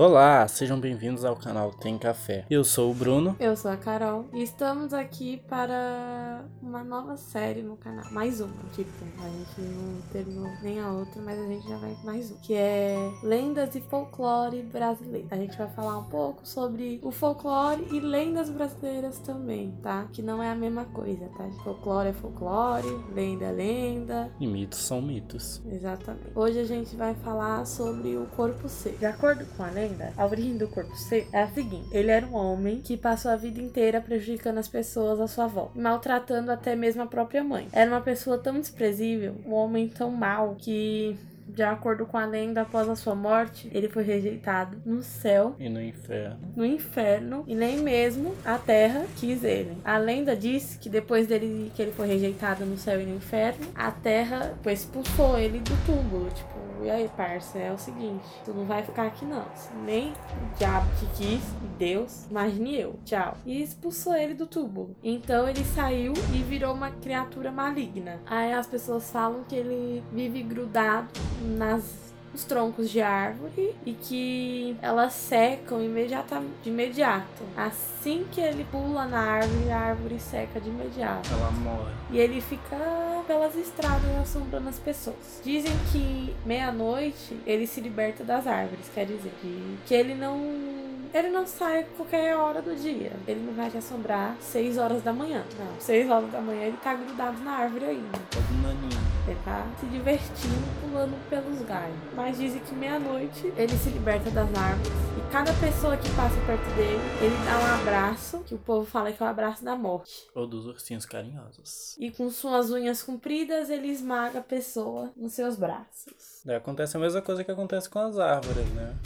Olá, sejam bem-vindos ao canal Tem Café. Eu sou o Bruno. Eu sou a Carol e estamos aqui para uma nova série no canal. Mais uma, tipo, a gente não terminou nem a outra, mas a gente já vai mais uma. Que é Lendas e Folclore Brasileiro. A gente vai falar um pouco sobre o folclore e lendas brasileiras também, tá? Que não é a mesma coisa, tá? Folclore é folclore, lenda é lenda. E mitos são mitos. Exatamente. Hoje a gente vai falar sobre o corpo seco. De acordo com a lenda, a origem do corpo seco é a seguinte: ele era um homem que passou a vida inteira prejudicando as pessoas à sua volta, maltratando até mesmo a própria mãe. Era uma pessoa tão desprezível, um homem tão mau que de acordo com a lenda, após a sua morte, ele foi rejeitado no céu E no inferno. no inferno e nem mesmo a terra quis ele. A lenda diz que depois dele que ele foi rejeitado no céu e no inferno, a terra expulsou ele do túmulo, tipo, e aí, parça, é o seguinte, tu não vai ficar aqui não. Nem o diabo que quis, e Deus, imagine eu. Tchau. E expulsou ele do túmulo. Então ele saiu e virou uma criatura maligna. Aí as pessoas falam que ele vive grudado nas os troncos de árvore e que elas secam imediata, de imediato. Assim que ele pula na árvore, a árvore seca de imediato. Ela morre. E ele fica pelas estradas assombrando as pessoas. Dizem que meia-noite ele se liberta das árvores, quer dizer, que, que ele não. Ele não sai a qualquer hora do dia. Ele não vai te assombrar 6 horas da manhã. Não, 6 horas da manhã ele tá grudado na árvore ainda. Todo naninho. Tá se divertindo pulando pelos galhos. Mas dizem que meia-noite ele se liberta das árvores. E cada pessoa que passa perto dele, ele dá um abraço, que o povo fala que é o abraço da morte. Ou dos ursinhos carinhosos. E com suas unhas compridas, ele esmaga a pessoa nos seus braços. Daí acontece a mesma coisa que acontece com as árvores, né?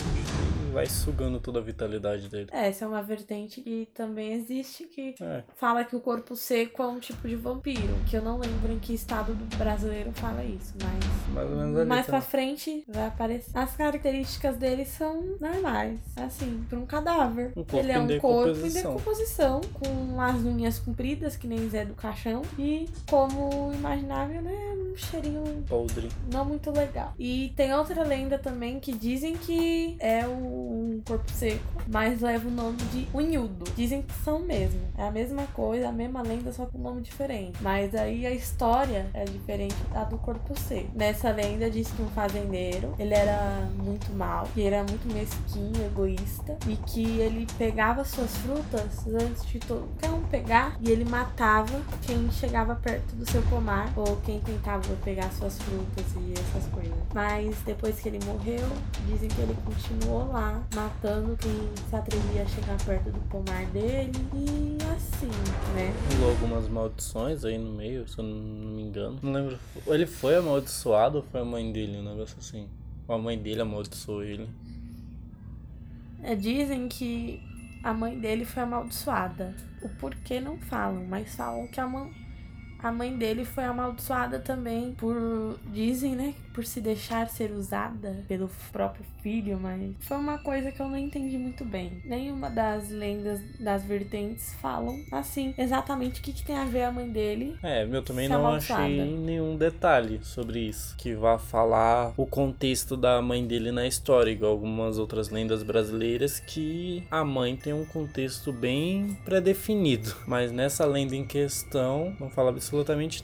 Vai sugando toda a vitalidade dele. É, Essa é uma vertente que também existe, que É, fala que o corpo seco é um tipo de vampiro. Que eu não lembro em que estado do brasileiro fala isso, mas mais ou menos ali. Mais tá? pra frente vai aparecer. As características dele são normais. Assim, pra um cadáver. Um Ele é um corpo em decomposição, com as unhas compridas, que nem Zé do Caixão. E, como imaginável, né? Um cheirinho Podre. não muito legal. E tem outra lenda também que dizem que é um corpo seco, mas leva o nome de unhudo. Dizem que são mesmo. É a mesma coisa, a mesma lenda, só com nome diferente. Mas aí a história é diferente da do corpo seco. Nessa lenda diz que um fazendeiro, ele era muito mal, que era muito mesquinho, egoísta, e que ele pegava suas frutas antes de todo um pegar, e ele matava quem chegava perto do seu pomar, ou quem tentava pegar suas frutas e essas coisas. Mas depois que ele morreu, dizem que ele continuou lá, matando quem se atrevia a chegar perto do pomar dele, e assim, né? Rolou algumas maldições aí no meio, se eu não me engano. Não lembro. Ele foi amaldiçoado ou foi a mãe dele? Um negócio assim. Ou a mãe dele amaldiçoou ele. É, dizem que a mãe dele foi amaldiçoada. O porquê não falam, mas falam que a mãe, a mãe dele foi amaldiçoada também por. Dizem, né? Por se deixar ser usada pelo próprio filho, mas foi uma coisa que eu não entendi muito bem. Nenhuma das lendas das vertentes falam assim exatamente o que, que tem a ver a mãe dele. É, eu também não achei nenhum detalhe sobre isso. Que vá falar o contexto da mãe dele na história, igual algumas outras lendas brasileiras, que a mãe tem um contexto bem pré-definido. Mas nessa lenda em questão, não fala absolutamente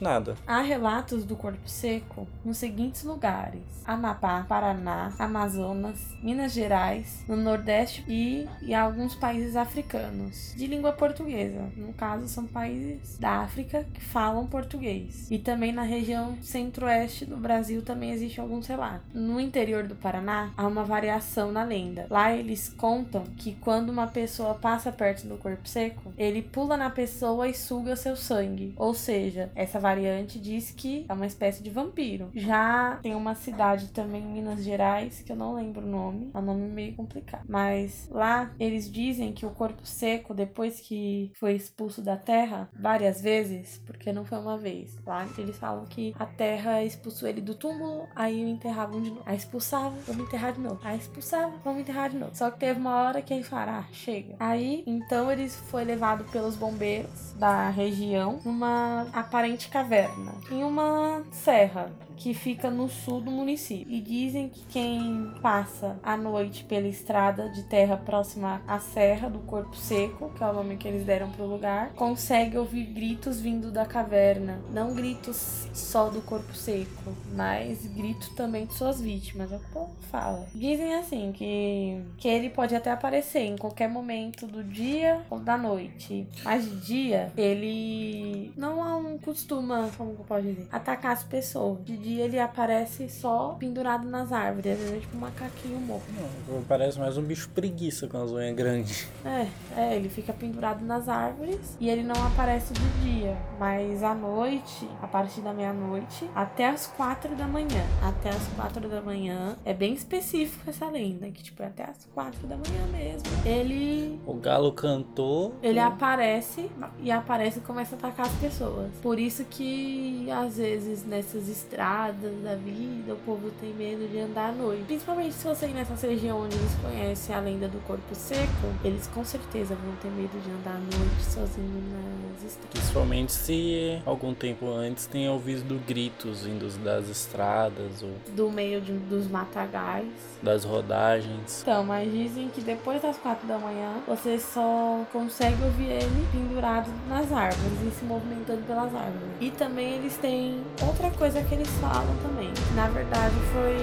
nada. Há relatos do corpo seco nos seguintes lugares: Amapá, Paraná, Amazonas, Minas Gerais, no Nordeste e em alguns países africanos de língua portuguesa. No caso, são países da África que falam português. E também na região centro-oeste do Brasil também existe alguns relatos. No interior do Paraná, há uma variação na lenda. Lá eles contam que quando uma pessoa passa perto do corpo seco, ele pula na pessoa e suga seu sangue. Ou seja, essa variante diz que é uma espécie de vampiro. Já tem uma cidade também em Minas Gerais, que eu não lembro o nome, é um nome meio complicado. Mas lá eles dizem que o corpo seco, depois que foi expulso da terra várias vezes, porque não foi uma vez. Lá eles falam que a terra expulsou ele do túmulo, aí o enterravam de novo. Aí expulsava, vamos enterrar de novo. Aí expulsava, vamos enterrar de novo. Só que teve uma hora que eles falaram, ah, chega. Aí, então, eles foi levado pelos bombeiros da região numa aparente caverna em uma serra que fica no sul do município. E dizem que quem passa a noite pela estrada de terra próxima à Serra do Corpo Seco, que é o nome que eles deram pro lugar, consegue ouvir gritos vindo da caverna. Não gritos só do corpo seco, mas gritos também de suas vítimas. É o o povo fala. Dizem assim que, que ele pode até aparecer em qualquer momento do dia ou da noite. Mas de dia, ele não costuma, como eu posso dizer, atacar as pessoas. De dia dia ele aparece só pendurado nas árvores. Às vezes é tipo um macaquinho morto. Não, parece mais um bicho preguiça com as unhas grandes. É, é, ele fica pendurado nas árvores e ele não aparece de dia. Mas à noite, a partir da meia-noite, até as quatro da manhã. Até as quatro da manhã. É bem específico essa lenda, que tipo, é até as quatro da manhã mesmo. Ele. O galo cantou. Ele aparece e aparece e começa a atacar as pessoas. Por isso que às vezes nessas estradas da vida, o povo tem medo de andar à noite. Principalmente se você ir nessas regiões onde eles conhecem a lenda do corpo seco, eles com certeza vão ter medo de andar à noite sozinho nas estradas. Principalmente se algum tempo antes tenha ouvido gritos vindos das estradas ou do meio de, dos matagais, das rodagens. Então, mas dizem que depois das quatro da manhã você só consegue ouvir ele pendurado nas árvores e se movimentando pelas árvores. E também eles têm outra coisa que eles falam também. Na verdade, foi.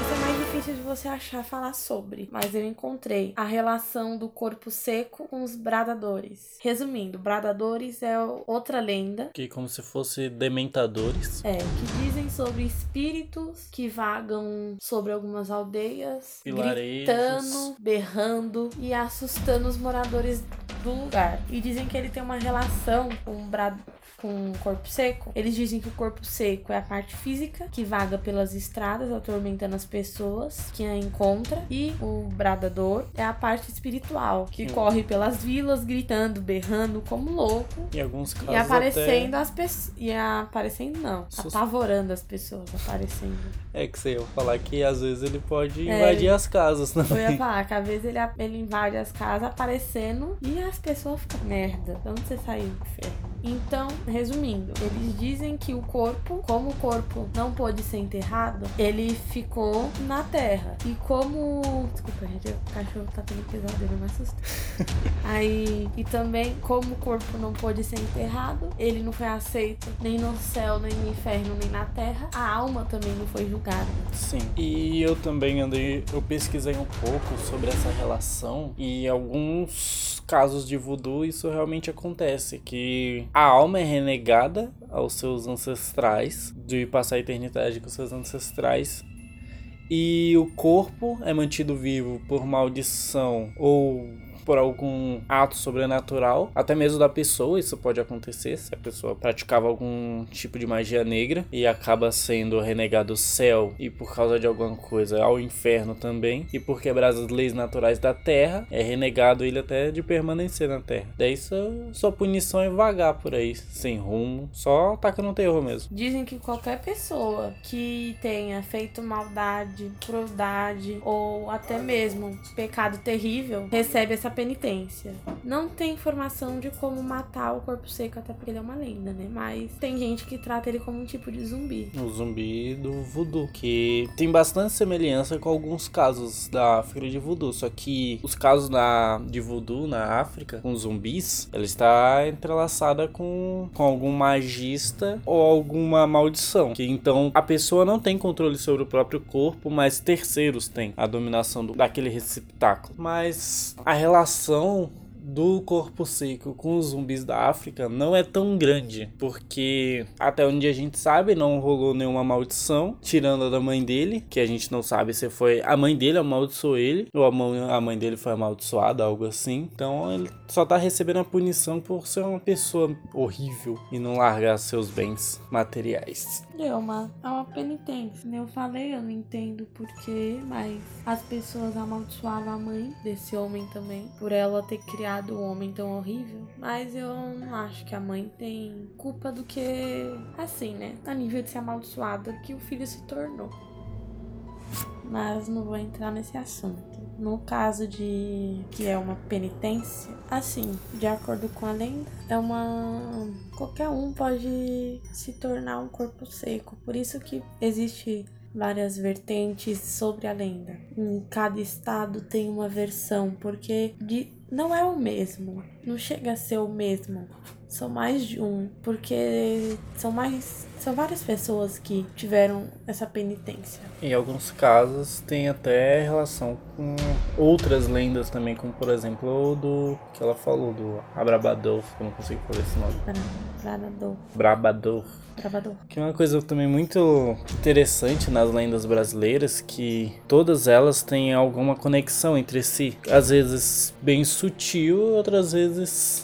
Isso é mais difícil de você achar falar sobre, mas eu encontrei a relação do corpo seco com os bradadores. Resumindo, bradadores é outra lenda. Que como se fosse dementadores. É, que dizem sobre espíritos que vagam sobre algumas aldeias, Pilarejos. gritando, berrando e assustando os moradores do lugar. E dizem que ele tem uma relação com o brad com o corpo seco, eles dizem que o corpo seco é a parte física que vaga pelas estradas, atormentando as pessoas que a encontra, e o bradador é a parte espiritual que hum. corre pelas vilas gritando, berrando como louco. Em alguns casos e aparecendo até... as pessoas e aparecendo não, apavorando as pessoas, aparecendo. É que você ia falar que às vezes ele pode é, invadir as casas também. Eu ia falar que às vezes ele, ele invade as casas aparecendo e as pessoas ficam merda. De onde você saiu, inferno? Então, resumindo, eles dizem que o corpo, como o corpo não pôde ser enterrado, ele ficou na terra. E como. Desculpa, gente, o cachorro tá tendo pesadelo, me assusta. Aí. E também, como o corpo não pôde ser enterrado, ele não foi aceito nem no céu, nem no inferno, nem na terra. A alma também não foi julgada. Sim. E eu também andei. Eu pesquisei um pouco sobre essa relação e alguns casos de voodoo isso realmente acontece, que a alma é renegada aos seus ancestrais, de passar a eternidade com seus ancestrais, e o corpo é mantido vivo por maldição ou por algum ato sobrenatural, até mesmo da pessoa, isso pode acontecer se a pessoa praticava algum tipo de magia negra e acaba sendo renegado o céu e por causa de alguma coisa ao inferno também, e por quebrar as leis naturais da terra, é renegado ele até de permanecer na terra. Daí sua, sua punição é vagar por aí, sem rumo, só atacando o terror mesmo. Dizem que qualquer pessoa que tenha feito maldade, crueldade ou até mesmo pecado terrível recebe essa penitência. Não tem informação de como matar o corpo seco, até porque ele é uma lenda, né? Mas tem gente que trata ele como um tipo de zumbi. O zumbi do voodoo, que tem bastante semelhança com alguns casos da África de voodoo, só que os casos da, de voodoo na África, com zumbis, ela está entrelaçada com, com algum magista ou alguma maldição, que então a pessoa não tem controle sobre o próprio corpo, mas terceiros têm a dominação do, daquele receptáculo. Mas a relação relação do corpo seco com os zumbis da África não é tão grande, porque até onde a gente sabe não rolou nenhuma maldição, tirando a da mãe dele, que a gente não sabe se foi a mãe dele amaldiçoou ele ou a mãe, a mãe dele foi amaldiçoada, algo assim. Então ele só tá recebendo a punição por ser uma pessoa horrível e não largar seus bens materiais. É uma, é uma penitência. Eu falei, eu não entendo porquê, mas as pessoas amaldiçoavam a mãe desse homem também, por ela ter criado um homem tão horrível. Mas eu não acho que a mãe tem culpa do que, assim, né? A nível de ser amaldiçoada que o filho se tornou. Mas não vou entrar nesse assunto. No caso de que é uma penitência, assim, de acordo com a lenda, é uma qualquer um pode se tornar um corpo seco. Por isso que existe várias vertentes sobre a lenda. Em cada estado tem uma versão, porque de, não é o mesmo, não chega a ser o mesmo. São mais de um, porque são mais são várias pessoas que tiveram essa penitência. Em alguns casos tem até relação com outras lendas também, como por exemplo o do que ela falou, do Abrabador, eu não consigo falar esse nome. Brabador. Brabador. Brabador. Que é uma coisa também muito interessante nas lendas brasileiras, que todas elas têm alguma conexão entre si. Às vezes bem sutil, outras vezes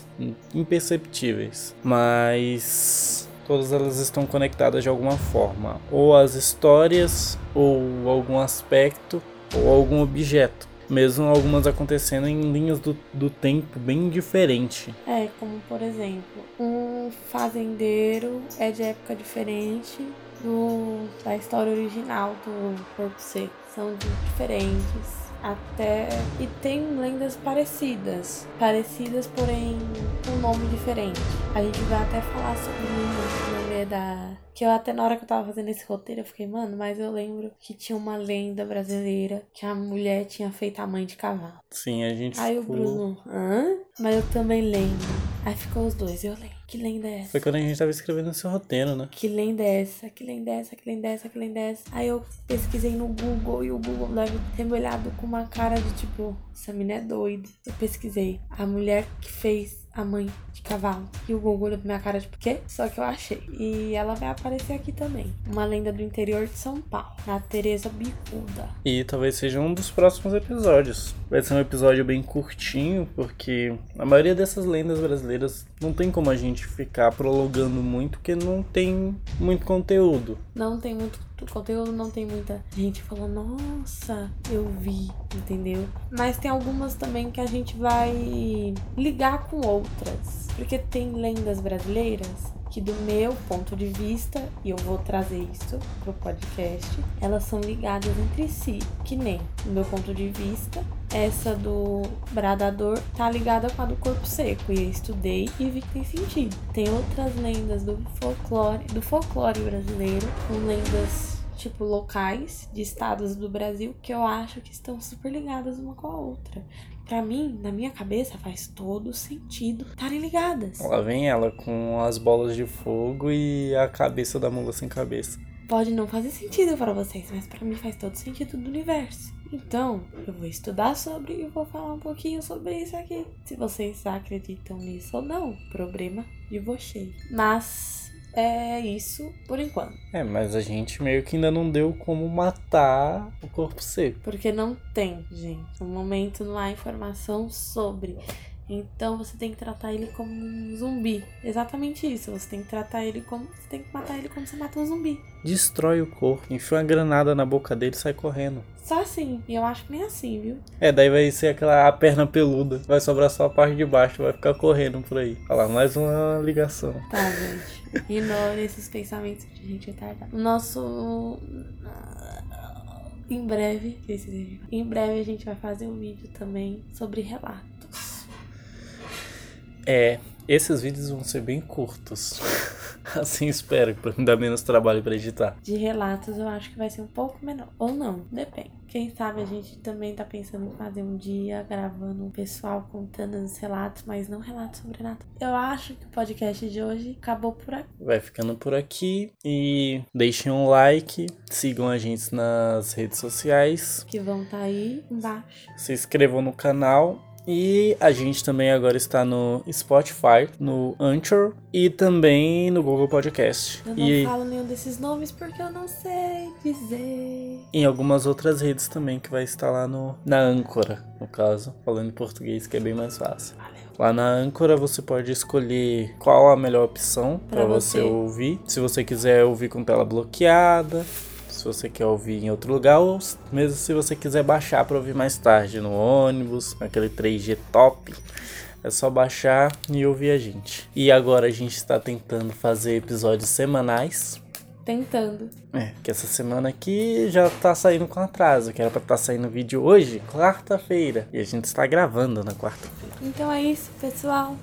imperceptíveis. Mas todas elas estão conectadas de alguma forma, ou as histórias, ou algum aspecto, ou algum objeto. Mesmo algumas acontecendo em linhas do, do tempo bem diferente. É, como por exemplo, um fazendeiro é de época diferente do, da história original do Corpo Seco. São diferentes até e tem lendas parecidas, parecidas porém com um nome diferente. A gente vai até falar sobre o nome é da que eu até na hora que eu tava fazendo esse roteiro eu fiquei, mano, mas eu lembro que tinha uma lenda brasileira que a mulher tinha feito a mãe de cavalo. Sim, a gente Aí ficou... o Bruno, hã? Mas eu também lembro. Aí ficou os dois, eu lembro. Que lenda é essa? Foi quando a gente tava escrevendo esse roteiro, né? Que lenda é essa? Que lenda é essa? Que lenda é essa? Que lenda é essa? Aí eu pesquisei no Google e o Google deve ter me olhado com uma cara de tipo, essa menina é doida. Eu pesquisei. A mulher que fez a mãe de cavalo. E o Google olhou pra minha cara, tipo, quê? Só que eu achei. E ela vai aparecer aqui também. Uma lenda do interior de São Paulo. A Teresa Bicuda. E talvez seja um dos próximos episódios. Vai ser um episódio bem curtinho, porque a maioria dessas lendas brasileiras não tem como a gente ficar prolongando muito, porque não tem muito conteúdo. Não tem muito conteúdo, não tem muita gente falando, nossa, eu vi, entendeu? Mas tem algumas também que a gente vai ligar com outras. Porque tem lendas brasileiras que do meu ponto de vista, e eu vou trazer isso pro podcast, elas são ligadas entre si, que nem, do meu ponto de vista, essa do bradador tá ligada com a do corpo seco, e eu estudei e vi que tem sentido. Tem outras lendas do folclore, do folclore brasileiro, com lendas tipo locais de estados do Brasil que eu acho que estão super ligadas uma com a outra. Pra mim, na minha cabeça, faz todo sentido estarem ligadas. Lá vem ela com as bolas de fogo e a cabeça da mula sem cabeça. Pode não fazer sentido para vocês, mas para mim faz todo sentido do universo. Então, eu vou estudar sobre e vou falar um pouquinho sobre isso aqui. Se vocês acreditam nisso ou não, problema de vocês. Mas é isso por enquanto. É, mas a gente meio que ainda não deu como matar o corpo seco. Porque não tem, gente. No momento não há informação sobre. Então você tem que tratar ele como um zumbi. Exatamente isso. Você tem que tratar ele como. Você tem que matar ele como você mata um zumbi. Destrói o corpo, enfia uma granada na boca dele e sai correndo. Só assim. E eu acho que nem assim, viu? É, daí vai ser aquela a perna peluda. Vai sobrar só a parte de baixo, vai ficar correndo por aí. Olha lá, mais uma ligação. Tá, gente. Ignore esses pensamentos de gente retardada. Nosso. Em breve, em breve a gente vai fazer um vídeo também sobre relatos. É, esses vídeos vão ser bem curtos. Assim espero, pra me dar menos trabalho para editar. De relatos eu acho que vai ser um pouco menor. Ou não, depende. Quem sabe a gente também tá pensando em fazer um dia gravando um pessoal contando os relatos, mas não relatos sobre nada. Eu acho que o podcast de hoje acabou por aqui. Vai ficando por aqui e deixem um like, sigam a gente nas redes sociais. Que vão estar tá aí embaixo. Se inscrevam no canal e a gente também agora está no Spotify, no Anchor e também no Google Podcast. Eu não e falo nenhum desses nomes porque eu não sei dizer. Em algumas outras redes também que vai estar lá no na Âncora, no caso, falando em português que é bem mais fácil. Valeu. Lá na Âncora você pode escolher qual a melhor opção para você. você ouvir. Se você quiser ouvir com tela bloqueada, se você quer ouvir em outro lugar, ou mesmo se você quiser baixar para ouvir mais tarde no ônibus, naquele 3G top. É só baixar e ouvir a gente. E agora a gente está tentando fazer episódios semanais. Tentando. É, que essa semana aqui já tá saindo com atraso, que era pra estar tá saindo vídeo hoje, quarta-feira. E a gente está gravando na quarta-feira. Então é isso, pessoal.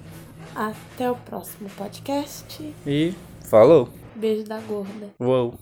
Até o próximo podcast. E falou! Beijo da gorda. Uou!